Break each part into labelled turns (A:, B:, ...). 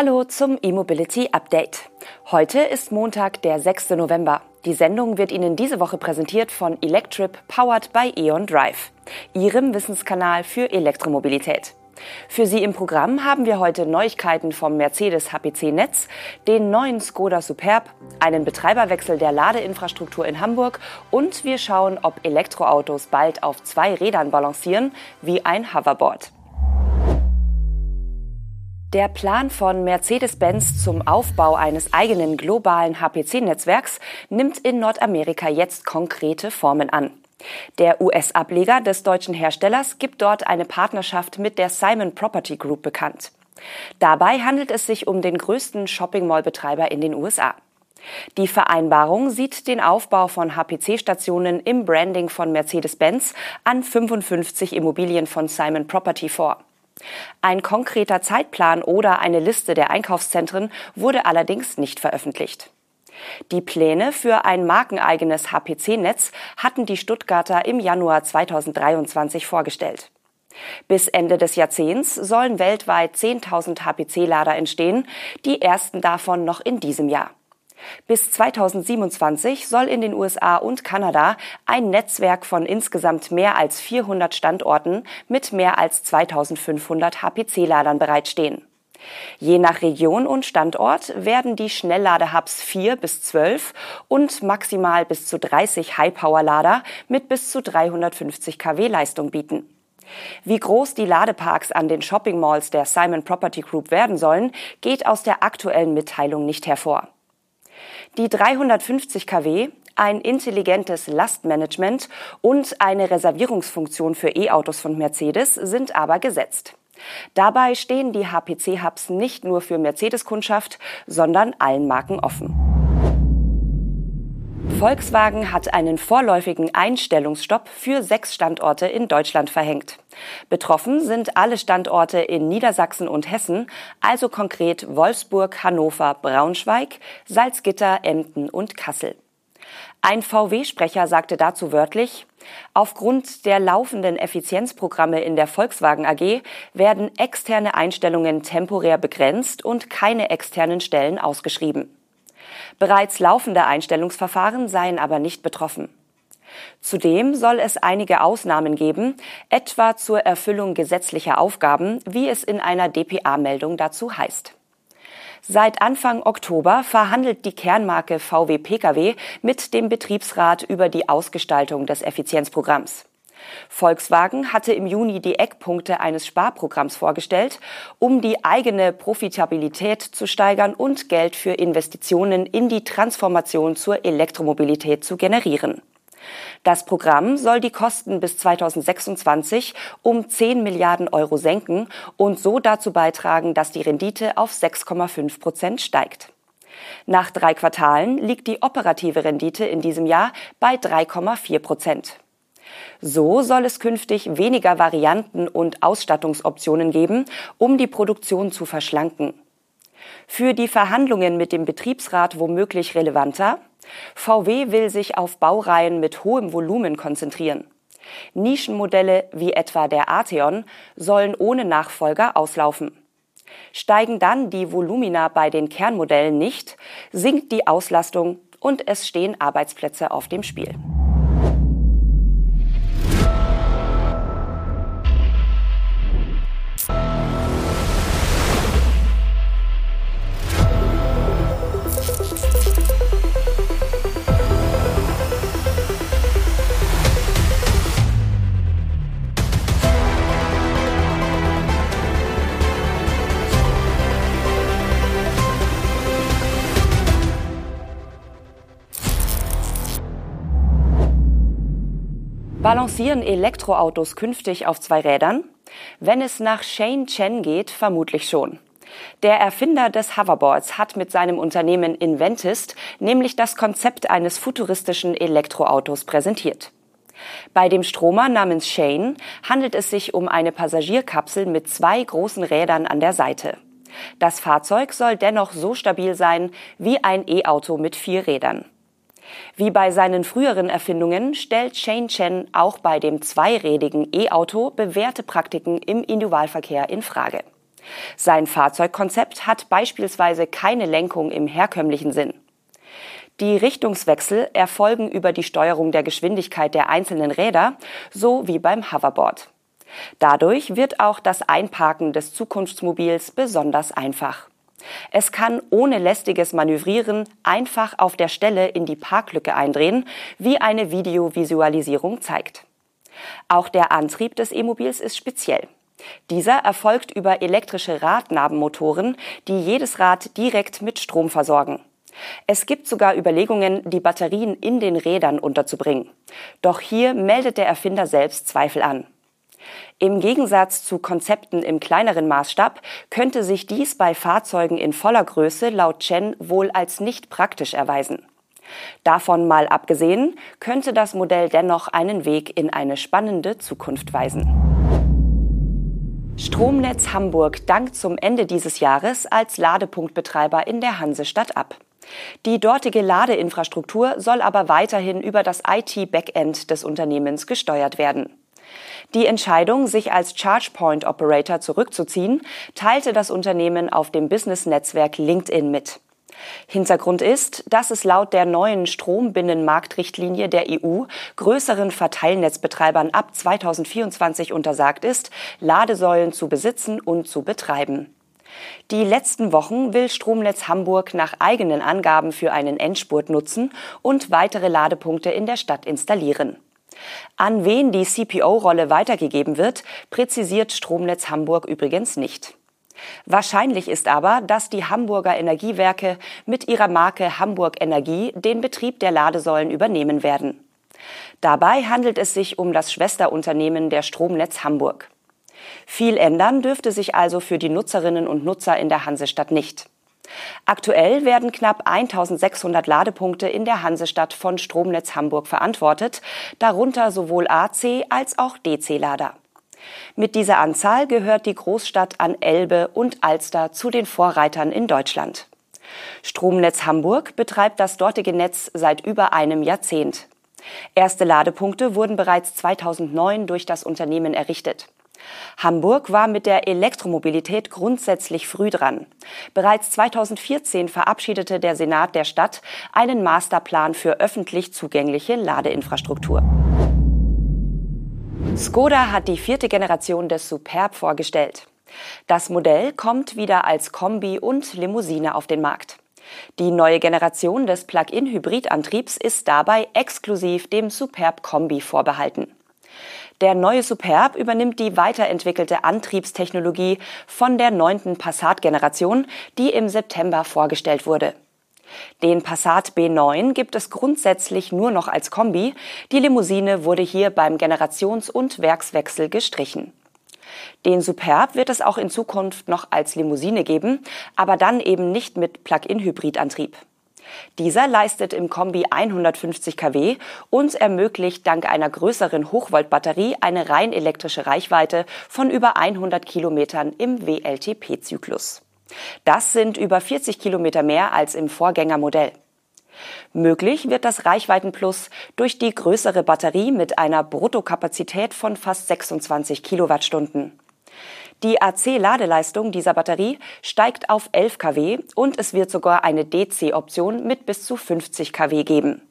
A: Hallo zum E-Mobility Update. Heute ist Montag, der 6. November. Die Sendung wird Ihnen diese Woche präsentiert von Electrip powered by E.ON Drive, Ihrem Wissenskanal für Elektromobilität. Für Sie im Programm haben wir heute Neuigkeiten vom Mercedes HPC-Netz, den neuen Skoda Superb, einen Betreiberwechsel der Ladeinfrastruktur in Hamburg und wir schauen, ob Elektroautos bald auf zwei Rädern balancieren, wie ein Hoverboard. Der Plan von Mercedes-Benz zum Aufbau eines eigenen globalen HPC-Netzwerks nimmt in Nordamerika jetzt konkrete Formen an. Der US-Ableger des deutschen Herstellers gibt dort eine Partnerschaft mit der Simon Property Group bekannt. Dabei handelt es sich um den größten Shopping-Mall-Betreiber in den USA. Die Vereinbarung sieht den Aufbau von HPC-Stationen im Branding von Mercedes-Benz an 55 Immobilien von Simon Property vor. Ein konkreter Zeitplan oder eine Liste der Einkaufszentren wurde allerdings nicht veröffentlicht. Die Pläne für ein markeneigenes HPC-Netz hatten die Stuttgarter im Januar 2023 vorgestellt. Bis Ende des Jahrzehnts sollen weltweit 10.000 HPC-Lader entstehen, die ersten davon noch in diesem Jahr. Bis 2027 soll in den USA und Kanada ein Netzwerk von insgesamt mehr als 400 Standorten mit mehr als 2500 HPC-Ladern bereitstehen. Je nach Region und Standort werden die Schnellladehubs 4 bis 12 und maximal bis zu 30 High-Power-Lader mit bis zu 350 kW Leistung bieten. Wie groß die Ladeparks an den Shopping Malls der Simon Property Group werden sollen, geht aus der aktuellen Mitteilung nicht hervor. Die 350 kW, ein intelligentes Lastmanagement und eine Reservierungsfunktion für E-Autos von Mercedes sind aber gesetzt. Dabei stehen die HPC-Hubs nicht nur für Mercedes-Kundschaft, sondern allen Marken offen. Volkswagen hat einen vorläufigen Einstellungsstopp für sechs Standorte in Deutschland verhängt. Betroffen sind alle Standorte in Niedersachsen und Hessen, also konkret Wolfsburg, Hannover, Braunschweig, Salzgitter, Emden und Kassel. Ein VW-Sprecher sagte dazu wörtlich, Aufgrund der laufenden Effizienzprogramme in der Volkswagen AG werden externe Einstellungen temporär begrenzt und keine externen Stellen ausgeschrieben. Bereits laufende Einstellungsverfahren seien aber nicht betroffen. Zudem soll es einige Ausnahmen geben, etwa zur Erfüllung gesetzlicher Aufgaben, wie es in einer DPA-Meldung dazu heißt. Seit Anfang Oktober verhandelt die Kernmarke VW Pkw mit dem Betriebsrat über die Ausgestaltung des Effizienzprogramms. Volkswagen hatte im Juni die Eckpunkte eines Sparprogramms vorgestellt, um die eigene Profitabilität zu steigern und Geld für Investitionen in die Transformation zur Elektromobilität zu generieren. Das Programm soll die Kosten bis 2026 um 10 Milliarden Euro senken und so dazu beitragen, dass die Rendite auf 6,5 Prozent steigt. Nach drei Quartalen liegt die operative Rendite in diesem Jahr bei 3,4 Prozent. So soll es künftig weniger Varianten und Ausstattungsoptionen geben, um die Produktion zu verschlanken. Für die Verhandlungen mit dem Betriebsrat womöglich relevanter? VW will sich auf Baureihen mit hohem Volumen konzentrieren. Nischenmodelle wie etwa der Arteon sollen ohne Nachfolger auslaufen. Steigen dann die Volumina bei den Kernmodellen nicht, sinkt die Auslastung und es stehen Arbeitsplätze auf dem Spiel. Balancieren Elektroautos künftig auf zwei Rädern? Wenn es nach Shane Chen geht, vermutlich schon. Der Erfinder des Hoverboards hat mit seinem Unternehmen Inventist nämlich das Konzept eines futuristischen Elektroautos präsentiert. Bei dem Stromer namens Shane handelt es sich um eine Passagierkapsel mit zwei großen Rädern an der Seite. Das Fahrzeug soll dennoch so stabil sein wie ein E-Auto mit vier Rädern. Wie bei seinen früheren Erfindungen stellt Shane Chen auch bei dem zweirädigen E-Auto bewährte Praktiken im Individualverkehr in Frage. Sein Fahrzeugkonzept hat beispielsweise keine Lenkung im herkömmlichen Sinn. Die Richtungswechsel erfolgen über die Steuerung der Geschwindigkeit der einzelnen Räder, so wie beim Hoverboard. Dadurch wird auch das Einparken des Zukunftsmobils besonders einfach. Es kann ohne lästiges Manövrieren einfach auf der Stelle in die Parklücke eindrehen, wie eine Videovisualisierung zeigt. Auch der Antrieb des E-Mobils ist speziell. Dieser erfolgt über elektrische Radnabenmotoren, die jedes Rad direkt mit Strom versorgen. Es gibt sogar Überlegungen, die Batterien in den Rädern unterzubringen. Doch hier meldet der Erfinder selbst Zweifel an. Im Gegensatz zu Konzepten im kleineren Maßstab könnte sich dies bei Fahrzeugen in voller Größe laut Chen wohl als nicht praktisch erweisen. Davon mal abgesehen, könnte das Modell dennoch einen Weg in eine spannende Zukunft weisen. Stromnetz Hamburg dankt zum Ende dieses Jahres als Ladepunktbetreiber in der Hansestadt ab. Die dortige Ladeinfrastruktur soll aber weiterhin über das IT-Backend des Unternehmens gesteuert werden. Die Entscheidung, sich als ChargePoint Operator zurückzuziehen, teilte das Unternehmen auf dem Business-Netzwerk LinkedIn mit. Hintergrund ist, dass es laut der neuen Strombinnenmarktrichtlinie der EU größeren Verteilnetzbetreibern ab 2024 untersagt ist, Ladesäulen zu besitzen und zu betreiben. Die letzten Wochen will Stromnetz Hamburg nach eigenen Angaben für einen Endspurt nutzen und weitere Ladepunkte in der Stadt installieren. An wen die CPO-Rolle weitergegeben wird, präzisiert Stromnetz Hamburg übrigens nicht. Wahrscheinlich ist aber, dass die Hamburger Energiewerke mit ihrer Marke Hamburg Energie den Betrieb der Ladesäulen übernehmen werden. Dabei handelt es sich um das Schwesterunternehmen der Stromnetz Hamburg. Viel ändern dürfte sich also für die Nutzerinnen und Nutzer in der Hansestadt nicht. Aktuell werden knapp 1600 Ladepunkte in der Hansestadt von Stromnetz Hamburg verantwortet, darunter sowohl AC als auch DC-Lader. Mit dieser Anzahl gehört die Großstadt an Elbe und Alster zu den Vorreitern in Deutschland. Stromnetz Hamburg betreibt das dortige Netz seit über einem Jahrzehnt. Erste Ladepunkte wurden bereits 2009 durch das Unternehmen errichtet. Hamburg war mit der Elektromobilität grundsätzlich früh dran. Bereits 2014 verabschiedete der Senat der Stadt einen Masterplan für öffentlich zugängliche Ladeinfrastruktur. Skoda hat die vierte Generation des Superb vorgestellt. Das Modell kommt wieder als Kombi und Limousine auf den Markt. Die neue Generation des Plug-in-Hybridantriebs ist dabei exklusiv dem Superb Kombi vorbehalten. Der neue Superb übernimmt die weiterentwickelte Antriebstechnologie von der neunten Passat-Generation, die im September vorgestellt wurde. Den Passat B9 gibt es grundsätzlich nur noch als Kombi. Die Limousine wurde hier beim Generations- und Werkswechsel gestrichen. Den Superb wird es auch in Zukunft noch als Limousine geben, aber dann eben nicht mit Plug-in-Hybridantrieb. Dieser leistet im Kombi 150 kW und ermöglicht dank einer größeren Hochvoltbatterie eine rein elektrische Reichweite von über 100 Kilometern im WLTP-Zyklus. Das sind über 40 Kilometer mehr als im Vorgängermodell. Möglich wird das Reichweitenplus durch die größere Batterie mit einer Bruttokapazität von fast 26 Kilowattstunden. Die AC-Ladeleistung dieser Batterie steigt auf 11 kW und es wird sogar eine DC-Option mit bis zu 50 kW geben.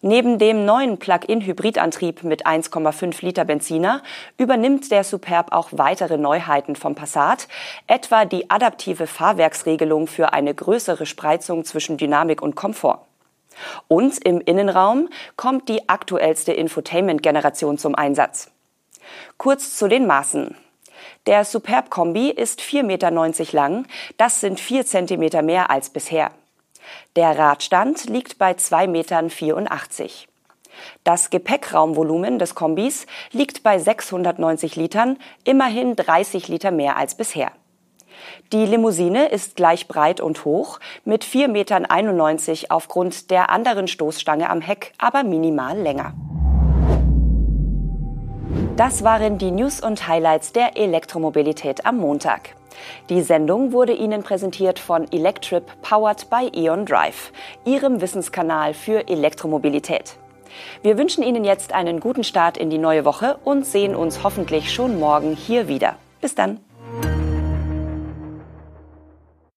A: Neben dem neuen Plug-in-Hybridantrieb mit 1,5 Liter Benziner übernimmt der Superb auch weitere Neuheiten vom Passat, etwa die adaptive Fahrwerksregelung für eine größere Spreizung zwischen Dynamik und Komfort. Und im Innenraum kommt die aktuellste Infotainment-Generation zum Einsatz. Kurz zu den Maßen. Der Superb Kombi ist 4,90 Meter lang, das sind 4 Zentimeter mehr als bisher. Der Radstand liegt bei 2,84 Metern. Das Gepäckraumvolumen des Kombis liegt bei 690 Litern, immerhin 30 Liter mehr als bisher. Die Limousine ist gleich breit und hoch, mit 4,91 Metern aufgrund der anderen Stoßstange am Heck, aber minimal länger. Das waren die News und Highlights der Elektromobilität am Montag. Die Sendung wurde Ihnen präsentiert von Electrip Powered by Eon Drive, Ihrem Wissenskanal für Elektromobilität. Wir wünschen Ihnen jetzt einen guten Start in die neue Woche und sehen uns hoffentlich schon morgen hier wieder. Bis dann.